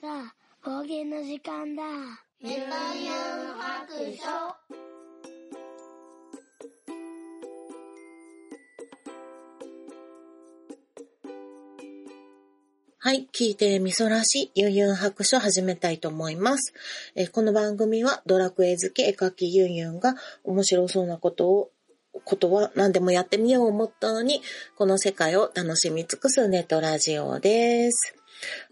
さあ、方言の時間だ。メタユン白書はい。聞いてみそらしユンユン白書始めたいと思います。えこの番組はドラクエ好き絵描きユンユンが面白そうなことをことは何でもやってみようをモットーに、この世界を楽しみ尽くすネットラジオです。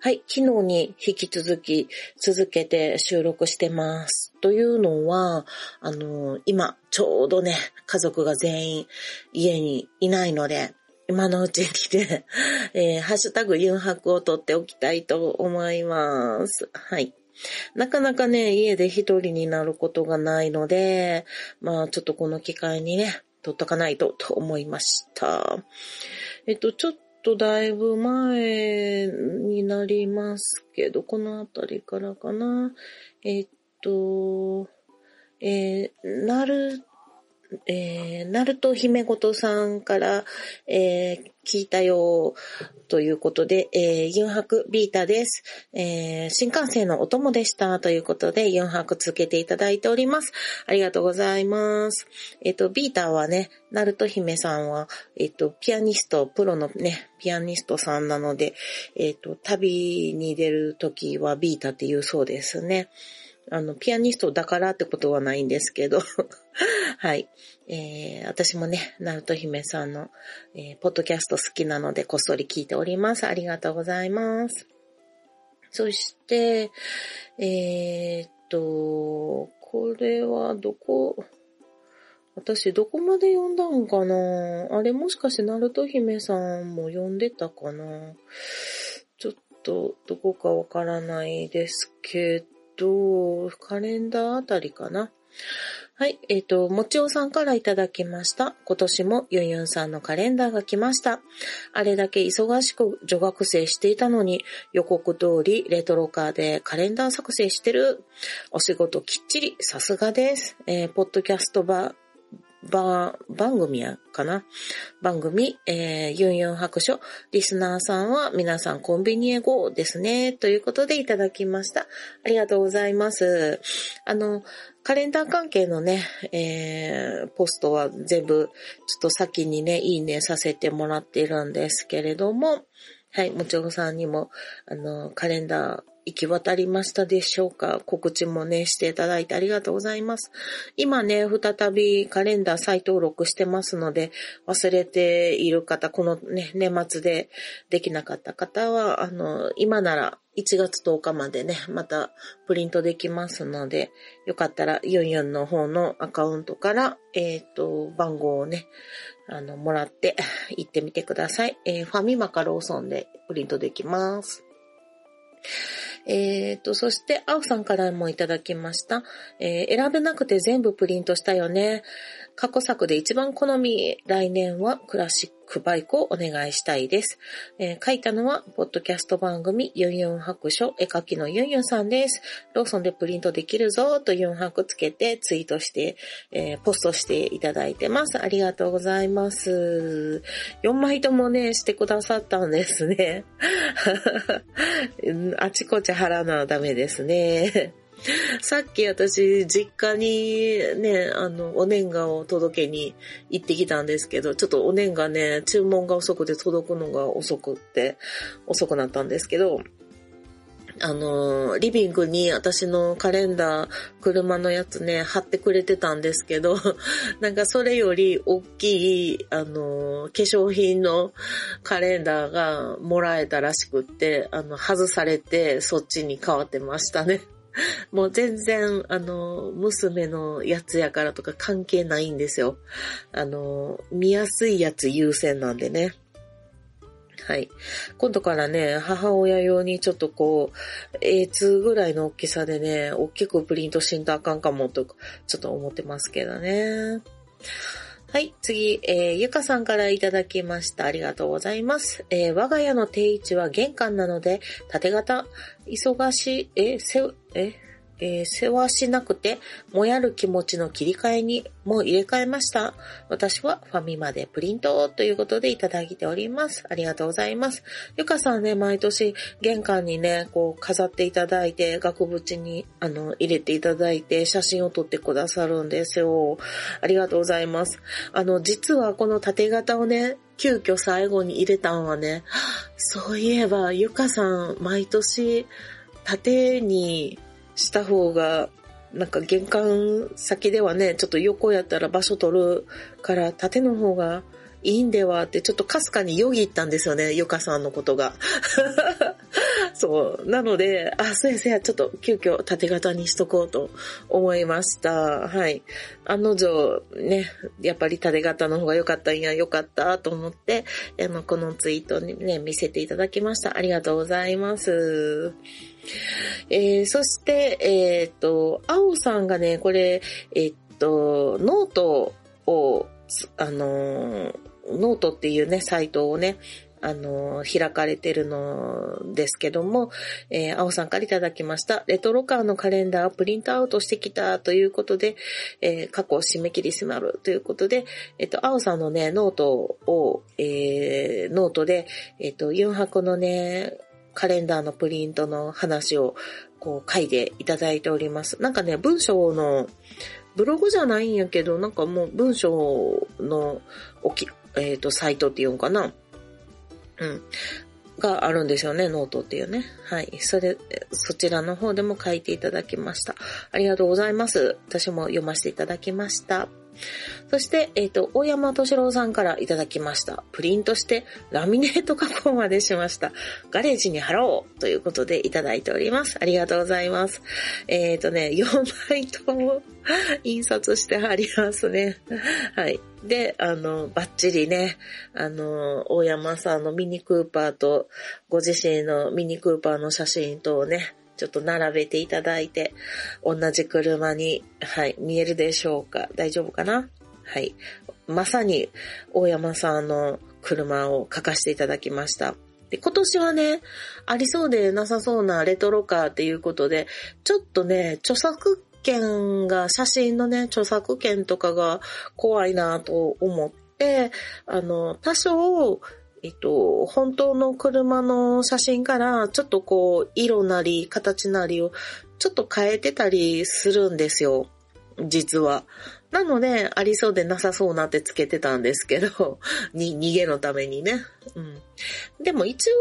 はい、昨日に引き続き続けて収録してます。というのは、あの、今、ちょうどね、家族が全員家にいないので、今のうちにね、えー、ハッシュタグユンハクを取っておきたいと思います。はい。なかなかね、家で一人になることがないので、まあちょっとこの機会にね、取っとかないとと思いました。えっと、ちょっとだいぶ前になりますけど、このあたりからかな。えっと、えー、なるえー、ナルト姫ごとさんから、えー、聞いたよ、ということで、えー、ユンハクビータです。えー、新幹線のお供でした、ということで、ユンハクつけていただいております。ありがとうございます。えっ、ー、と、ビータはね、ナルト姫さんは、えっ、ー、と、ピアニスト、プロのね、ピアニストさんなので、えっ、ー、と、旅に出るときはビータって言うそうですね。あの、ピアニストだからってことはないんですけど はい。えー、私もね、ナルト姫さんの、えー、ポッドキャスト好きなのでこっそり聞いております。ありがとうございます。そして、えー、っと、これはどこ、私どこまで読んだんかな？あれもしかしてナルト姫さんも読んでたかな？ちょっとどこかわからないですけど、と、カレンダーあたりかな。はい、えっ、ー、と、もちおさんからいただきました。今年もユンユンさんのカレンダーが来ました。あれだけ忙しく女学生していたのに、予告通りレトロカーでカレンダー作成してる。お仕事きっちり、さすがです。えー、ポッドキャストバば、番組やかな？番組、えー、ユンユン白書。リスナーさんは皆さんコンビニへ GO ですね。ということでいただきました。ありがとうございます。あの、カレンダー関係のね、えー、ポストは全部、ちょっと先にね、いいねさせてもらっているんですけれども、はい、もちろさんにも、あの、カレンダー、行き渡りましたでしょうか？告知もね、していただいてありがとうございます。今ね、再びカレンダー再登録してますので、忘れている方、このね、年末でできなかった方は、あの、今なら1月10日までね、またプリントできますので、よかったらユンユンの方のアカウントから、えっ、ー、と、番号をね、あの、もらって行ってみてください。えー、ファミマかローソンでプリントできます。えっ、ー、と、そして、青さんからもいただきました。えー、選べなくて全部プリントしたよね。過去作で一番好み、来年はクラシックバイクをお願いしたいです。えー、書いたのは、ポッドキャスト番組、ユンユン白書、絵描きのユンユンさんです。ローソンでプリントできるぞ、とユン白つけてツイートして、えー、ポストしていただいてます。ありがとうございます。4枚ともね、してくださったんですね。あちこち払わなダメですね。さっき私、実家にね、あの、お年賀を届けに行ってきたんですけど、ちょっとお年賀ね、注文が遅くて届くのが遅くって、遅くなったんですけど、あの、リビングに私のカレンダー、車のやつね、貼ってくれてたんですけど、なんかそれより大きい、あの、化粧品のカレンダーがもらえたらしくって、あの、外されてそっちに変わってましたね。もう全然、あの、娘のやつやからとか関係ないんですよ。あの、見やすいやつ優先なんでね。はい。今度からね、母親用にちょっとこう、A2 ぐらいの大きさでね、大きくプリントしんとあかんかもと、ちょっと思ってますけどね。はい、次、えー、ゆかさんからいただきました。ありがとうございます。えー、我が家の定位置は玄関なので、縦型、忙しい、え、せ、え、えー、世話しなくて、もやる気持ちの切り替えにも入れ替えました。私はファミマでプリントということでいただいております。ありがとうございます。ゆかさんね、毎年玄関にね、こう飾っていただいて、額縁にあの入れていただいて、写真を撮ってくださるんですよ。ありがとうございます。あの、実はこの縦型をね、急遽最後に入れたんはね、そういえば、ゆかさん、毎年、縦にした方が、なんか玄関先ではね、ちょっと横やったら場所取るから縦の方がいいんではってちょっとかすかによぎったんですよね、ゆかさんのことが。そう。なので、あ、そうやそうや、ちょっと急遽縦型にしとこうと思いました。はい。案の定、ね、やっぱり縦型の方が良かったんや、良かったと思って、あの、このツイートにね、見せていただきました。ありがとうございます。えー、そして、えー、と、青さんがね、これ、えー、と、ノートを、あのノートっていうね、サイトをね、あの、開かれてるのですけども、えー、青さんからいただきました。レトロカーのカレンダーをプリントアウトしてきたということで、えー、過去締め切り迫るということで、えっ、と、青さんのね、ノートを、えー、ノートで、えっ、と、4箱のね、カレンダーのプリントの話をこう書いていただいております。なんかね、文章の、ブログじゃないんやけど、なんかもう文章のおき、えっ、ー、と、サイトっていうんかな。うん。があるんですよね、ノートっていうね。はい。それ、そちらの方でも書いていただきました。ありがとうございます。私も読ませていただきました。そして、えっ、ー、と、大山敏郎さんからいただきました。プリントしてラミネート加工までしました。ガレージに貼ろうということでいただいております。ありがとうございます。えっ、ー、とね、4枚とも印刷して貼りますね。はい。で、あの、バッチリね、あの、大山さんのミニクーパーと、ご自身のミニクーパーの写真とをね、ちょっと並べていただいて、同じ車に、はい、見えるでしょうか？大丈夫かな？はい。まさに、大山さんの車を書かせていただきました。で、今年はね、ありそうでなさそうなレトロカーっていうことで、ちょっとね、著作権が、写真のね、著作権とかが怖いなと思って、あの、多少、えっと、本当の車の写真からちょっとこう、色なり形なりをちょっと変えてたりするんですよ。実は。なので、ありそうでなさそうなってつけてたんですけど、に、逃げのためにね。うん。でも一応、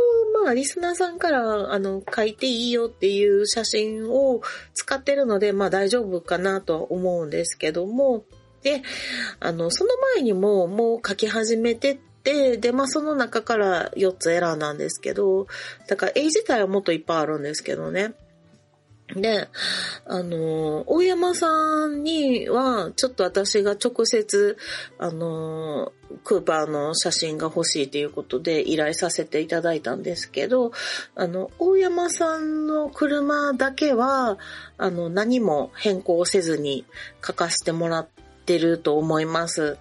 まあ、リスナーさんから、あの、書いていいよっていう写真を使ってるので、まあ大丈夫かなとは思うんですけども、で、あの、その前にも、もう書き始めてで、で、まあその中から4つ選んだんですけど、だから A 自体はもっといっぱいあるんですけどね。で、あの、大山さんには、ちょっと私が直接、あの、クーパーの写真が欲しいということで依頼させていただいたんですけど、あの、大山さんの車だけは、あの、何も変更せずに書かせてもらっってると思います。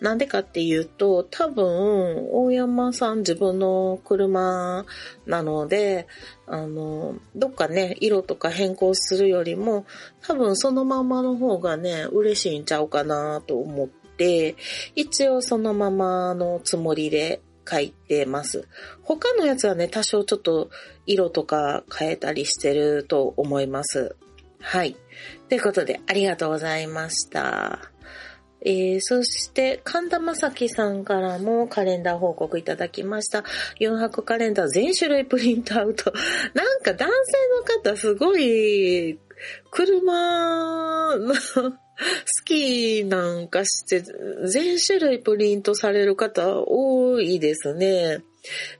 なんでかっていうと、多分、大山さん自分の車なので、あの、どっかね、色とか変更するよりも、多分そのままの方がね、嬉しいんちゃうかなと思って、一応そのままのつもりで書いてます。他のやつはね、多少ちょっと色とか変えたりしてると思います。はい。ということで、ありがとうございました。えー、そして、神田正輝さんからもカレンダー報告いただきました。4泊カレンダー全種類プリントアウト。なんか男性の方すごい、車の好きなんかして、全種類プリントされる方多いですね。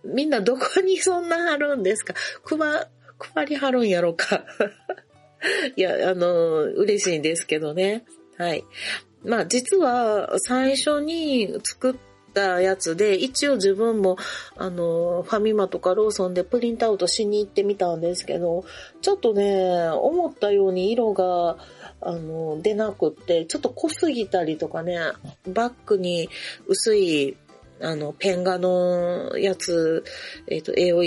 みんなどこにそんな貼るんですか？配、配り貼るんやろか。いや、あの、嬉しいんですけどね。はい。まあ実は最初に作ったやつで、一応自分も、あの、ファミマとかローソンでプリントアウトしに行ってみたんですけど、ちょっとね、思ったように色が、あの、出なくって、ちょっと濃すぎたりとかね、バッグに薄い、あの、ペン画のやつ、えっ、ー、と、絵を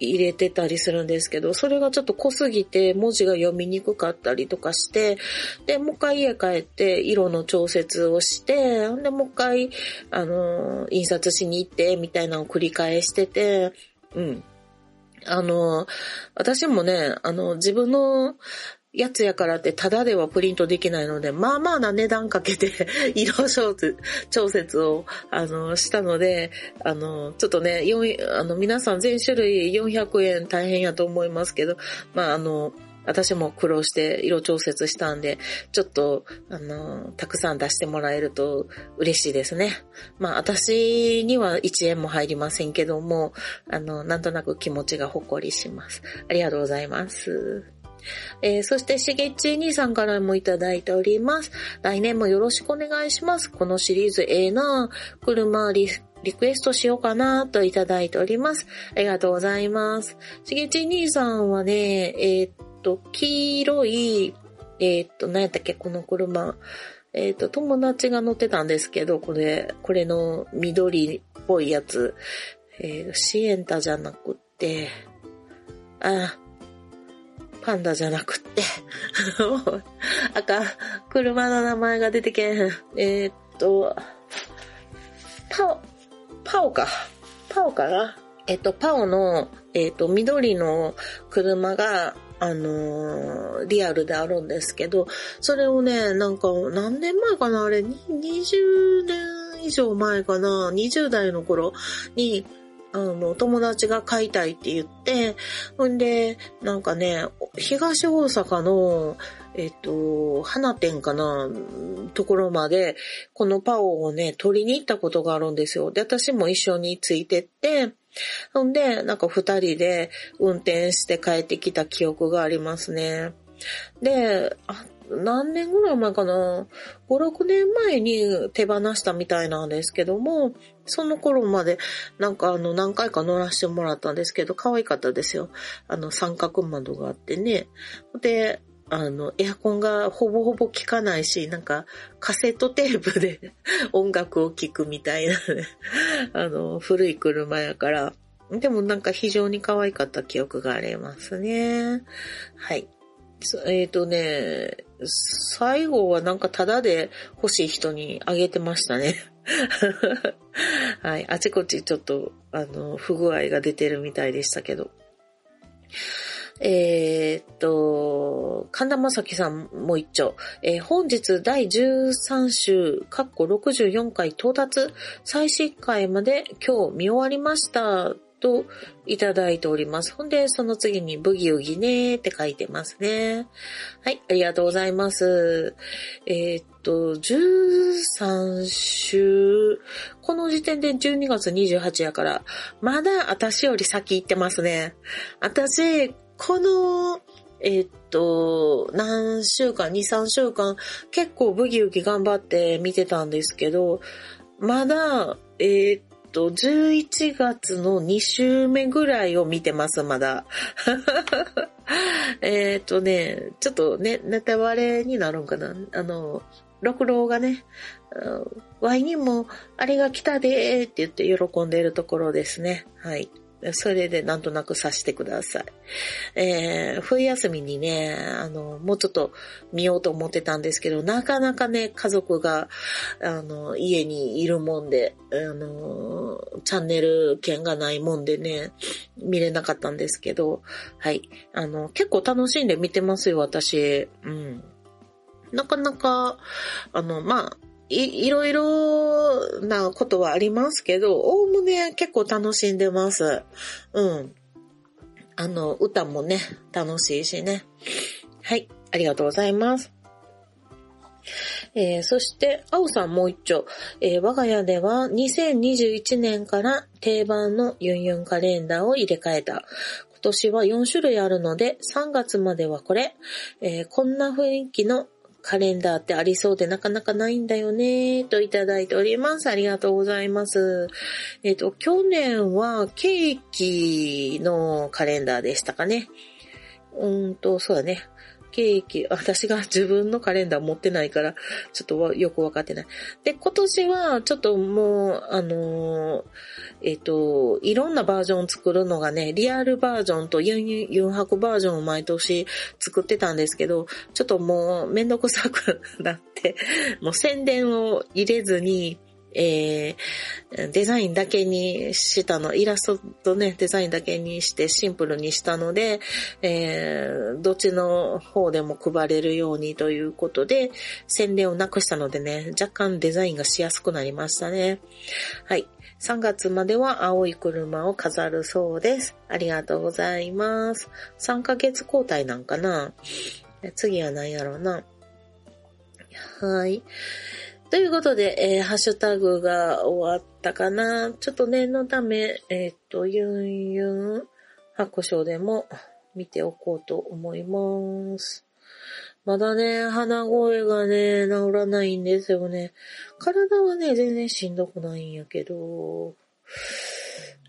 入れてたりするんですけど、それがちょっと濃すぎて文字が読みにくかったりとかして、で、もう一回家帰って色の調節をして、で、もう一回、あの、印刷しに行って、みたいなのを繰り返してて、うん。あの、私もね、あの、自分のやつやからってタダではプリントできないので、まあまあな値段かけて 色調節を、あの、したので、あの、ちょっとね、あの、皆さん全種類400円大変やと思いますけど、まああの、私も苦労して色調節したんで、ちょっと、あの、たくさん出してもらえると嬉しいですね。まあ、私には1円も入りませんけども、あの、なんとなく気持ちがほっこりします。ありがとうございます。えー、そして、しげっち兄さんからもいただいております。来年もよろしくお願いします。このシリーズええなぁ車リリクエストしようかなといただいております。ありがとうございます。しげち兄さんはね、えー、っと、黄色い、えー、っと、何やったっけ、この車。えっと、友達が乗ってたんですけど、これ、これの緑っぽいやつ。えー、シエンタじゃなくて、あ、パンダじゃなくって。赤、車の名前が出てけん。えー、っと、パオ、パオか。パオかな。えっと、パオの、えっと、緑の車が、あのー、リアルであるんですけど、それをね、なんか、何年前かな？あれ、20年以上前かな ?20 代の頃に、あの、友達が買いたいって言って、ほんで、なんかね、東大阪の、えっと、花店かな、ところまで、このパオをね、取りに行ったことがあるんですよ。で、私も一緒についてって、ほんで、なんか二人で運転して帰ってきた記憶がありますね。で、あ何年ぐらい前かな ?5、6年前に手放したみたいなんですけども、その頃までなんかあの何回か乗らせてもらったんですけど、可愛かったですよ。あの三角窓があってね。で、あの、エアコンがほぼほぼ効かないし、なんかカセットテープで 音楽を聴くみたいなね、あの、古い車やから、でもなんか非常に可愛かった記憶がありますね。はい。えっ、ー、とね、最後はなんかタダで欲しい人にあげてましたね。はい。あちこちちょっと、あの、不具合が出てるみたいでしたけど。えー、っと、神田正輝さんも一丁。えー、本日第13週、カッコ64回到達、最新回まで今日見終わりました。といただいております。ほんで、その次にブギウギねーって書いてますね。はい、ありがとうございます。えー、っと、13週、この時点で12月28やから、まだ私より先行ってますね。私、この、え、っと、何週間、2、3週間、結構ブギウギ頑張って見てたんですけど、まだ、えー、と、11月の2週目ぐらいを見てます、まだ。えっとね、ちょっとね、ネタ割れになるんかな。あの、六郎がね、ワイにもあれが来たでーって言って喜んでいるところですね。はい。それでなんとなくさしてください。えー、冬休みにね、あの、もうちょっと見ようと思ってたんですけど、なかなかね、家族が、あの、家にいるもんで、あの、チャンネル権がないもんでね、見れなかったんですけど、はい。あの、結構楽しんで見てますよ、私。うん。なかなか、あの、まあ、い、いろいろなことはありますけど、おおむね結構楽しんでます。うん。あの、歌もね、楽しいしね。はい、ありがとうございます。えー、そして、あおさんもう一丁。えー、我が家では2021年から定番のユンユンカレンダーを入れ替えた。今年は4種類あるので、3月まではこれ。えー、こんな雰囲気のカレンダーってありそうでなかなかないんだよね、といただいております。ありがとうございます。えっ、と、去年はケーキのカレンダーでしたかね。うんと、そうだね。ケーキ、私が自分のカレンダー持ってないから、ちょっとよくわかってない。で、今年はちょっともう、あのー、えっ、ー、と、いろんなバージョンを作るのがね、リアルバージョンとユンユン博バージョンを毎年作ってたんですけど、ちょっともうめんどくさくなって、もう宣伝を入れずに、えー、デザインだけにしたの、イラストとね、デザインだけにしてシンプルにしたので、えー、どっちの方でも配れるようにということで、宣伝をなくしたのでね、若干デザインがしやすくなりましたね。はい。3月までは青い車を飾るそうです。ありがとうございます。3ヶ月交代なんかな次は何やろうな。はい。ということで、えー、ハッシュタグが終わったかな。ちょっと念のため、えっ、と、ユンユン白書でも見ておこうと思います。まだね、鼻声がね、治らないんですよね。体はね、全然しんどくないんやけど、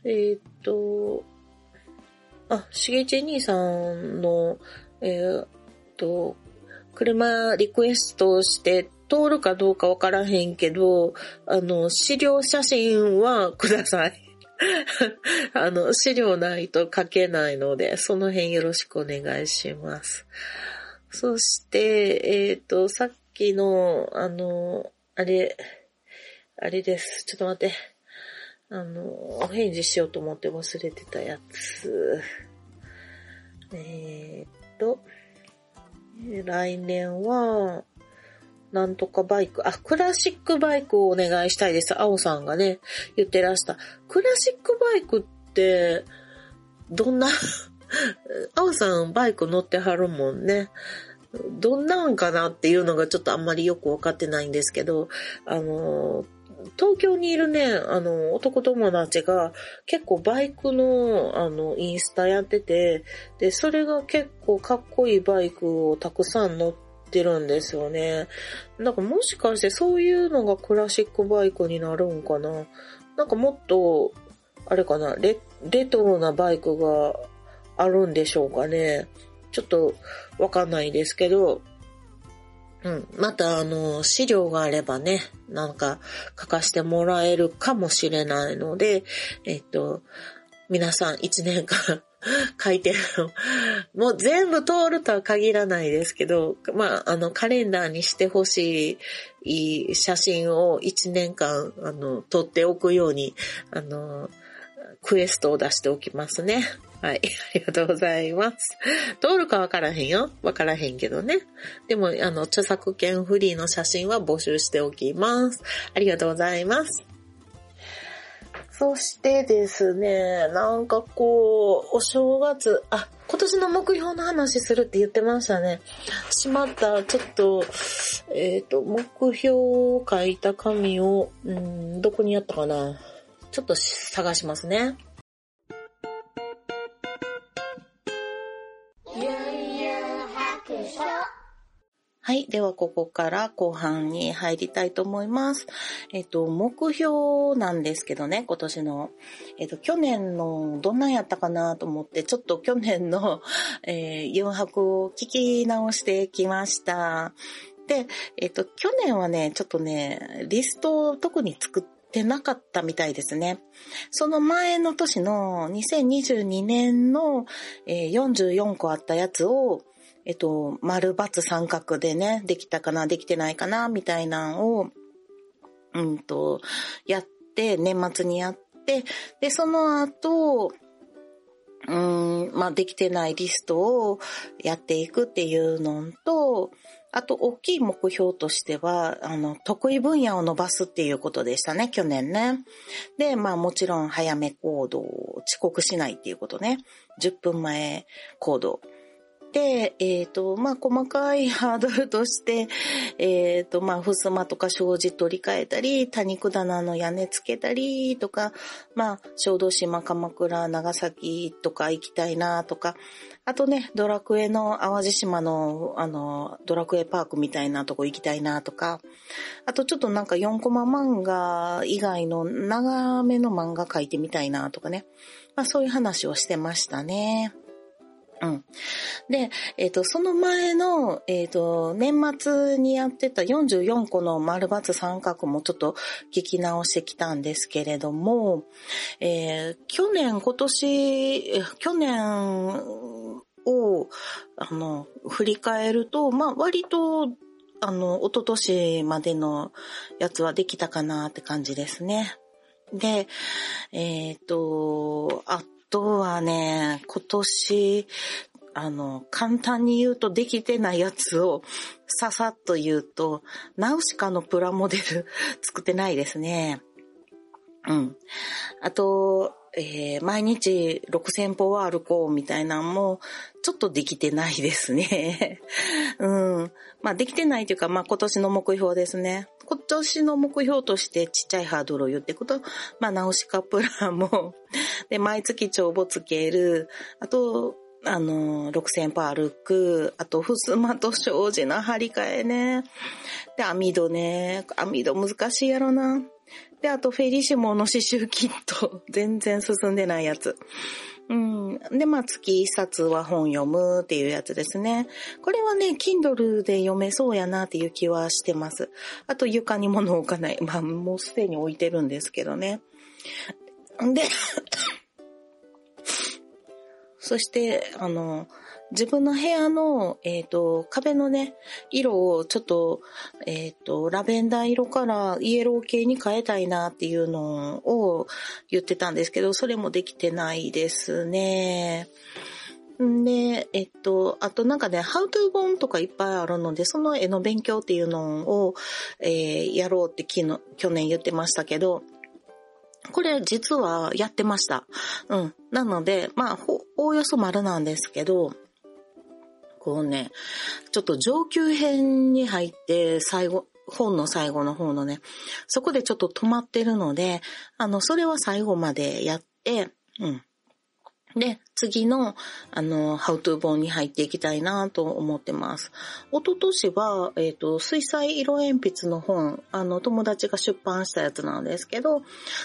えっ、と、あ、しげち兄さんの、えっ、と、車リクエストして通るかどうかわからへんけど、あの、資料写真はください。あの、資料ないと書けないので、その辺よろしくお願いします。そして、えっ、ー、と、さっきの、あの、あれ、あれです。ちょっと待って。あの、お返事しようと思って忘れてたやつ。えっ、ー、と、来年は、なんとかバイク、あ、クラシックバイクをお願いしたいです。青さんがね、言ってらした。クラシックバイクって、どんな 青さんバイク乗ってはるもんね。どんなんかなっていうのがちょっとあんまりよくわかってないんですけど、あの、東京にいるね、あの、男友達が結構バイクの、あの、インスタやってて、で、それが結構かっこいいバイクをたくさん乗ってってるんですよね。なんかもしかしてそういうのがクラシックバイクになるんかななんかもっと、あれかなレ、レトロなバイクがあるんでしょうかね。ちょっとわかんないですけど、うん。また、あの、資料があればね、なんか書かせてもらえるかもしれないので、えっと、皆さん1年間書いてるの。もう全部通るとは限らないですけど、まあ、あの、カレンダーにしてほしい写真を1年間、あの、撮っておくように、あの、クエストを出しておきますね。はい。ありがとうございます。通るかわからへんよ。わからへんけどね。でも、あの、著作権フリーの写真は募集しておきます。ありがとうございます。そしてですね、なんかこう、お正月、あ、今年の目標の話するって言ってましたね。しまった、ちょっと、えっ、ー、と、目標を書いた紙を、うん、どこにあったかな。ちょっと探しますね。はい。では、ここから後半に入りたいと思います。えっと、目標なんですけどね、今年の。えっと、去年のどんなんやったかなと思って、ちょっと去年の、えー、4泊を聞き直してきました。で、えっと、去年はね、ちょっとね、リストを特に作って、てなかったみたいですね。その前の年の2022年の、え、44個あったやつを、えっと、丸×三角でね、できたかな、できてないかな、みたいなのを、うんと、やって、年末にやって、で、その後、うん、まあ、できてないリストをやっていくっていうのと、あと、大きい目標としては、あの、得意分野を伸ばすっていうことでしたね、去年ね。で、まあもちろん早め行動、遅刻しないっていうことね。10分前行動。で、えっ、ー、と、まあ、細かい ハードルとして、えっ、ー、と、まあ、襖とか障子取り替えたり、多肉棚の屋根つけたりとか、まあ、小豆島、鎌倉、長崎とか行きたいなとか、あとね、ドラクエの淡路島の、あの、ドラクエパークみたいなとこ行きたいなとか、あとちょっとなんか4コマ漫画以外の長めの漫画描いてみたいなとかね。まあそういう話をしてましたね。うん。で、えっ、と、その前の、えっ、と、年末にやってた44個の丸抜三角もちょっと聞き直してきたんですけれども、えー去年、今年、去年を、あの、振り返ると、まあ、割と、あの、一昨年までのやつはできたかなって感じですね。で、えっ、と、あとはね、今年、あの、簡単に言うとできてないやつをささっと言うと、ナウシカのプラモデル 作ってないですね。うん。あと、えー毎日6000歩は歩こうみたいなのも、ちょっとできてないですね。うん。まあできてないというか、まあ今年の目標ですね。今年の目標としてちっちゃいハードルを言っていくと、まあナウシカプラも、で、毎月帳簿つける、あと、あの、6000歩歩く、あと、ふすまと障子の張り替えね。で、網戸ね。網戸難しいやろな。で、あと、フェリシモの刺繍キット。全然進んでないやつ。うん。で、まあ、月一冊は本読むっていうやつですね。これはね、Kindle で読めそうやなっていう気はしてます。あと、床に物置かない。まあ、もうすでに置いてるんですけどね。で、そして、あの、自分の部屋の、えっ、と、壁のね、色をちょっと、えっ、と、ラベンダー色からイエロー系に変えたいなっていうのを言ってたんですけど、それもできてないですね。んで、えっと、あとなんかね、How to 本とかいっぱいあるので、その絵の勉強っていうのを、えーやろうって昨日、去年言ってましたけど、これ実はやってました。うん。なので、まあ、おおよそ丸なんですけど、こうね、ちょっと上級編に入って、最後、本の最後の方のね、そこでちょっと止まってるので、あの、それは最後までやって、うん。で、次の、あの、ハウトゥー本に入っていきたいなと思ってます。一昨年は、えっ、と、水彩色鉛筆の本、あの、友達が出版したやつなんですけど、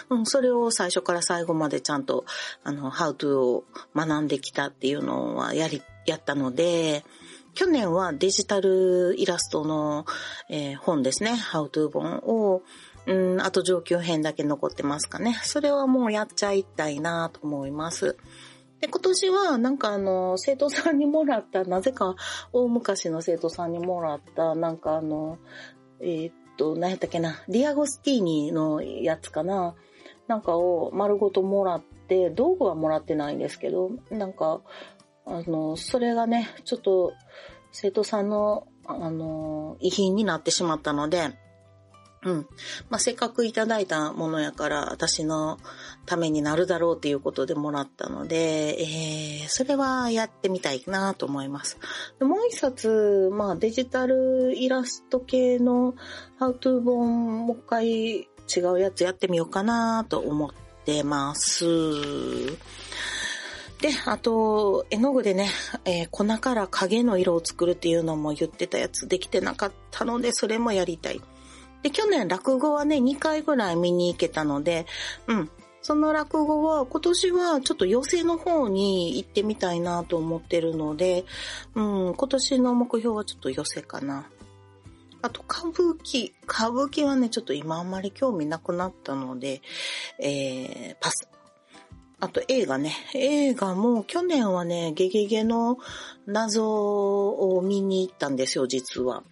うん、それを最初から最後までちゃんと、あの、ハウトゥーを学んできたっていうのはやり、やったので、去年はデジタルイラストの、えー本ですね、ハウトゥー本を、うん、あと上級編だけ残ってますかね。それはもうやっちゃいたいなと思います。で、今年はなんかあの、生徒さんにもらった、なぜか大昔の生徒さんにもらった、なんかあの、えーっと、何やったっけな、ディアゴスティーニのやつかな。なんかを丸ごともらって、道具はもらってないんですけど、なんか、あの、それがね、ちょっと生徒さんの、あの、遺品になってしまったので、うん。まあ、せっかくいただいたものやから、私のためになるだろうっていうことでもらったので、えー、それはやってみたいなと思います。もう一冊、まあ、デジタルイラスト系のハウトゥー本、もう一回違うやつやってみようかなと思ってます。で、あと、絵の具でね、えー粉から影の色を作るっていうのも言ってたやつできてなかったので、それもやりたい。で、去年落語はね、2回ぐらい見に行けたので、うん。その落語は、今年はちょっと寄席の方に行ってみたいなと思ってるので、うん、今年の目標はちょっと寄席かな。あと、歌舞伎。歌舞伎はね、ちょっと今あんまり興味なくなったので、えー、パス。あと映画ね。映画も去年はね、ゲゲゲの謎を見に行ったんですよ、実は。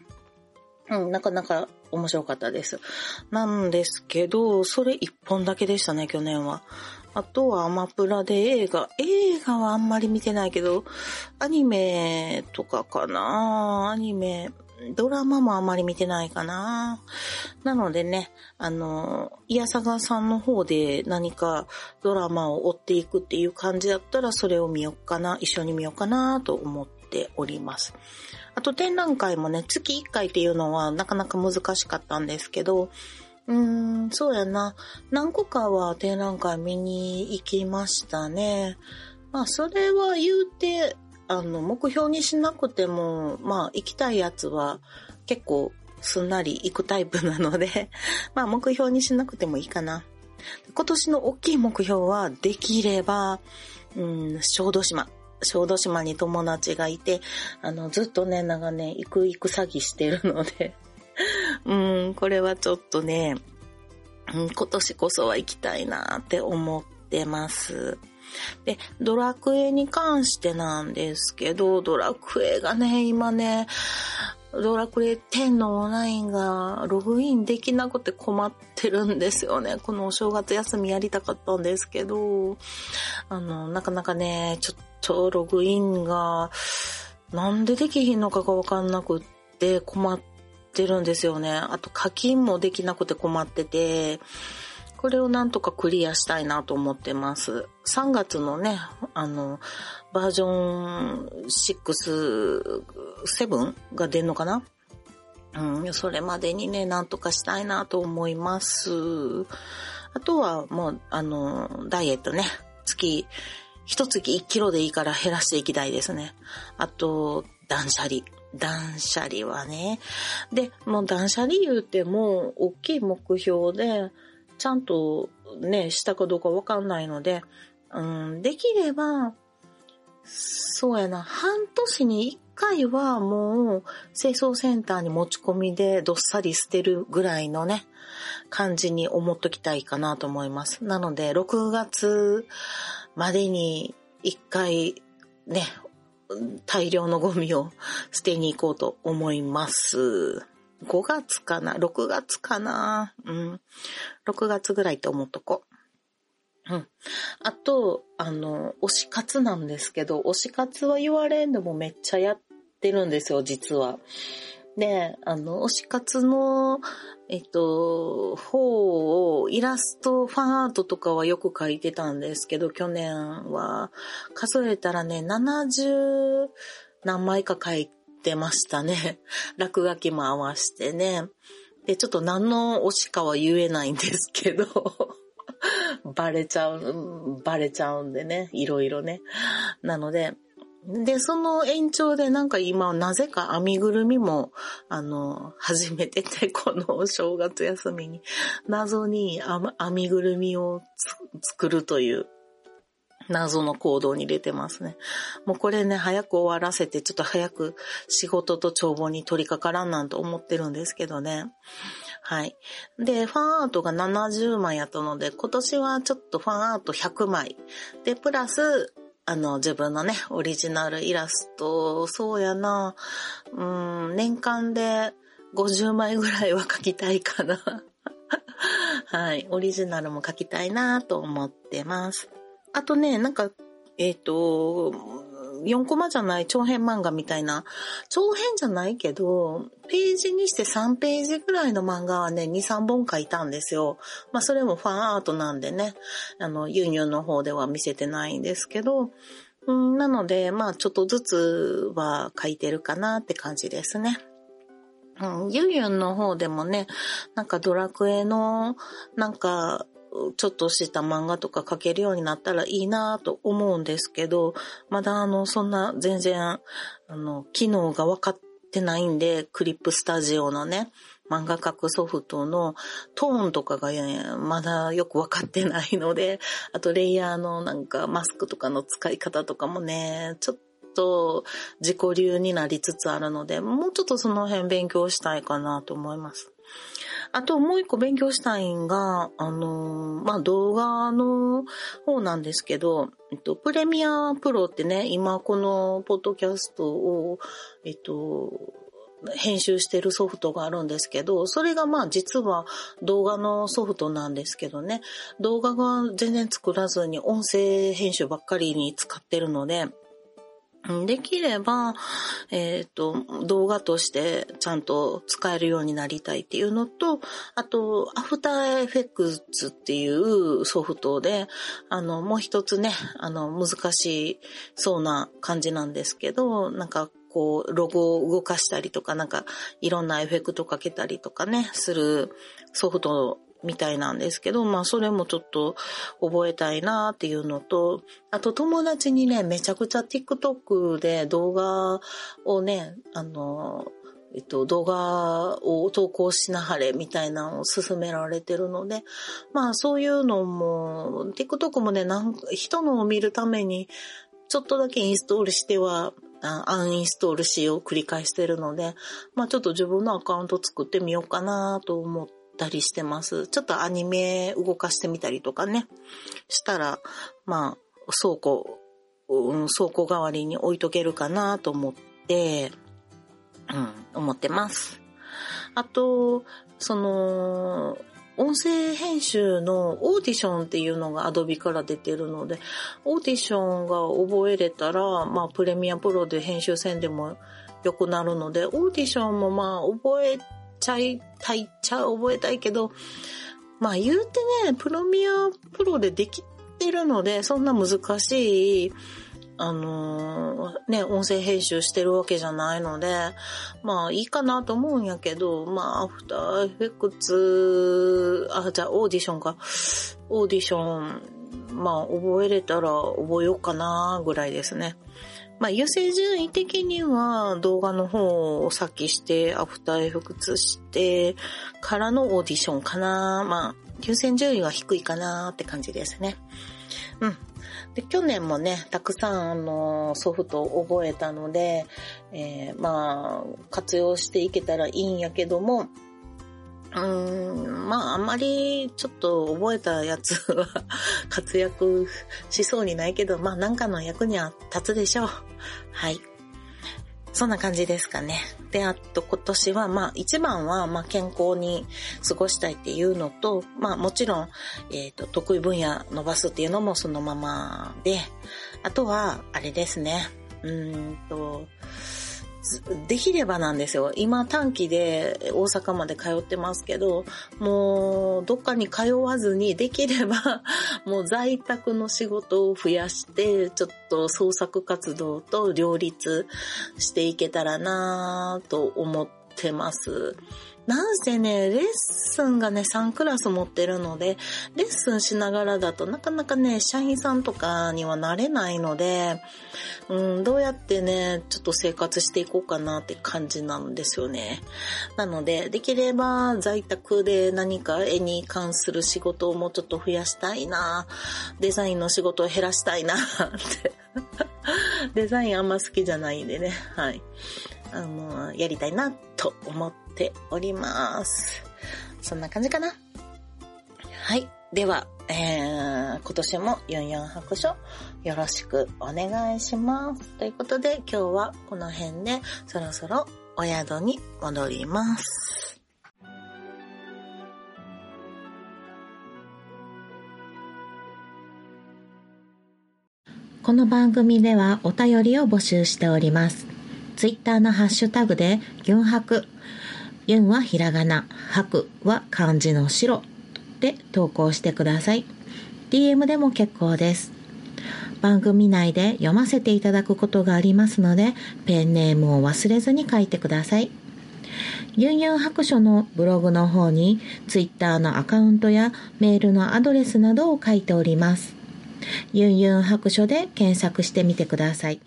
うん、なかなか面白かったです。なんですけど、それ一本だけでしたね、去年は。あとはアマプラで映画。映画はあんまり見てないけど、アニメとかかなアニメ、ドラマもあまり見てないかななのでね、あの、イヤサガさんの方で何かドラマを追っていくっていう感じだったら、それを見ようかな、一緒に見ようかなと思っております。あと展覧会もね、月1回っていうのはなかなか難しかったんですけど、うーん、そうやな。何個かは展覧会見に行きましたね。まあ、それは言うて、あの、目標にしなくても、まあ、行きたいやつは結構すんなり行くタイプなので、まあ、目標にしなくてもいいかな。今年の大きい目標は、できれば、うん、小豆島。小豆島に友達がいて、あの、ずっとね、長年、行く行く詐欺してるので うん、これはちょっとね、うん、今年こそは行きたいなって思ってます。で、ドラクエに関してなんですけど、ドラクエがね、今ね、ドラクエ10のオンラインがログインできなくて困ってるんですよね。このお正月休みやりたかったんですけど、あの、なかなかね、ちょっとログインが、なんでできひんのかがわかんなくって困ってるんですよね。あと課金もできなくて困ってて、これをなんとかクリアしたいなと思ってます。3月のね、あの、バージョン6、7が出んのかな？うん、それまでにね、なんとかしたいなと思います。あとはもう、あの、ダイエットね、月、一月1キロでいいから減らしていきたいですね。あと、断捨離。断捨離はね。で、もう断捨離言うても、大きい目標で、ちゃんとね、したかどうかわかんないので、うん、できれば、そうやな、半年に一回はもう清掃センターに持ち込みでどっさり捨てるぐらいのね、感じに思っときたいかなと思います。なので、6月までに一回ね、大量のゴミを捨てに行こうと思います。5月かな ?6 月かな？うん。6月ぐらいって思っとこう。うん。あと、あの、推し活なんですけど、推し活は言われんでもめっちゃやってるんですよ、実は。で、あの、推し活の、えっと、方を、イラスト、ファンアートとかはよく描いてたんですけど、去年は、数えたらね、70何枚か描いてましたね。落書きも合わしてね。で、ちょっと何の推しかは言えないんですけど、バレちゃう、バレちゃうんでね、いろいろね。なので、で、その延長でなんか今、なぜか編みぐるみも、あの、始めてて、この正月休みに、謎に編みぐるみを作るという謎の行動に入れてますね。もうこれね、早く終わらせて、ちょっと早く仕事と帳簿に取り掛からんなんて思ってるんですけどね。はい。で、ファンアートが70枚やったので、今年はちょっとファンアート100枚。で、プラス、あの、自分のね、オリジナルイラスト、そうやな、うん、年間で50枚ぐらいは描きたいかな。はい。オリジナルも描きたいなと思ってます。あとね、なんか、えっ、ー、と、4コマじゃない長編漫画みたいな、長編じゃないけど、ページにして3ページぐらいの漫画はね、2、3本書いたんですよ。まあそれもファンアートなんでね、あの、ユンユンの方では見せてないんですけど、なので、まあちょっとずつは書いてるかなって感じですね。うん、ユンユンの方でもね、なんかドラクエの、なんか、ちょっとした漫画とか描けるようになったらいいなと思うんですけど、まだあの、そんな全然、あの、機能が分かってないんで、クリップスタジオのね、漫画描くソフトのトーンとかが、まだよく分かってないので、あとレイヤーのなんかマスクとかの使い方とかもね、ちょっと自己流になりつつあるので、もうちょっとその辺勉強したいかなと思います。あともう一個勉強したいんが、あのー、まあ、動画の方なんですけど、えっと、プレミアプロってね、今このポッドキャストを、えっと、編集してるソフトがあるんですけど、それがまあ実は動画のソフトなんですけどね、動画が全然作らずに音声編集ばっかりに使ってるので、できれば、えっ、ー、と、動画としてちゃんと使えるようになりたいっていうのと、あと、アフターエフェクツっていうソフトで、あの、もう一つね、あの、難しそうな感じなんですけど、なんか、こう、ロゴを動かしたりとか、なんか、いろんなエフェクトかけたりとかね、するソフトみたいなんですけど、まあそれもちょっと覚えたいなっていうのと、あと友達にね、めちゃくちゃ TikTok で動画をね、あの、えっと、動画を投稿しなはれみたいなのを勧められてるので、まあそういうのも、TikTok もね、なん人のを見るためにちょっとだけインストールしては、アンインストールしよう繰り返してるので、まあちょっと自分のアカウント作ってみようかなと思ってたりしてます。ちょっとアニメ動かしてみたりとかね、したら、まあ倉庫、うん、倉庫代わりに置いとけるかなと思って、うん、思ってます。あと、その、音声編集のオーディションっていうのが Adobe から出てるので、オーディションが覚えれたら、まあプレミアプロで編集せんでも良くなるので、オーディションもまあ覚えちゃいたいっちゃ覚えたいけど、まあ言うてね、プレミアプロでできてるので、そんな難しいあのー、ね、音声編集してるわけじゃないので、まあいいかなと思うんやけど、まあアフターエフェクツ、あ、じゃあオーディションか。オーディション、まあ覚えれたら覚えようかなぐらいですね。まあ優先順位的には動画の方を先して、アフターエフェクツしてからのオーディションかな。まあ優先順位は低いかなって感じですね。うん。で、去年もね、たくさんあのソフトを覚えたので、えー、まあ、活用していけたらいいんやけども、うーん、まあ、あんまりちょっと覚えたやつは 活躍しそうにないけど、まあ、なんかの役には立つでしょう。はい。そんな感じですかね。で、あと今年は、まあ一番は、まあ健康に過ごしたいっていうのと、まあもちろん、えっ、ー、と、得意分野伸ばすっていうのもそのままで、あとは、あれですね。うーんと、できればなんですよ。今短期で大阪まで通ってますけど、もうどっかに通わずにできれば もう在宅の仕事を増やして、ちょっと創作活動と両立していけたらなぁと思ってます。なんせね、レッスンがね、3クラス持ってるので、レッスンしながらだとなかなかね、社員さんとかにはなれないので、うん、どうやってね、ちょっと生活していこうかなって感じなんですよね。なので、できれば在宅で何か絵に関する仕事をもうちょっと増やしたいなデザインの仕事を減らしたいなって デザインあんま好きじゃないんでね、はい。あの、やりたいなと思っております。そんな感じかな。はい。では、えー、今年も44白書よろしくお願いします。ということで今日はこの辺でそろそろお宿に戻ります。この番組ではお便りを募集しております。ツイッターのハッシュタグで、ユンハク、ユンはひらがな、ハクは漢字の白で投稿してください。DM でも結構です。番組内で読ませていただくことがありますので、ペンネームを忘れずに書いてください。ユンユン白書のブログの方に、ツイッターのアカウントやメールのアドレスなどを書いております。ユンユン白書で検索してみてください。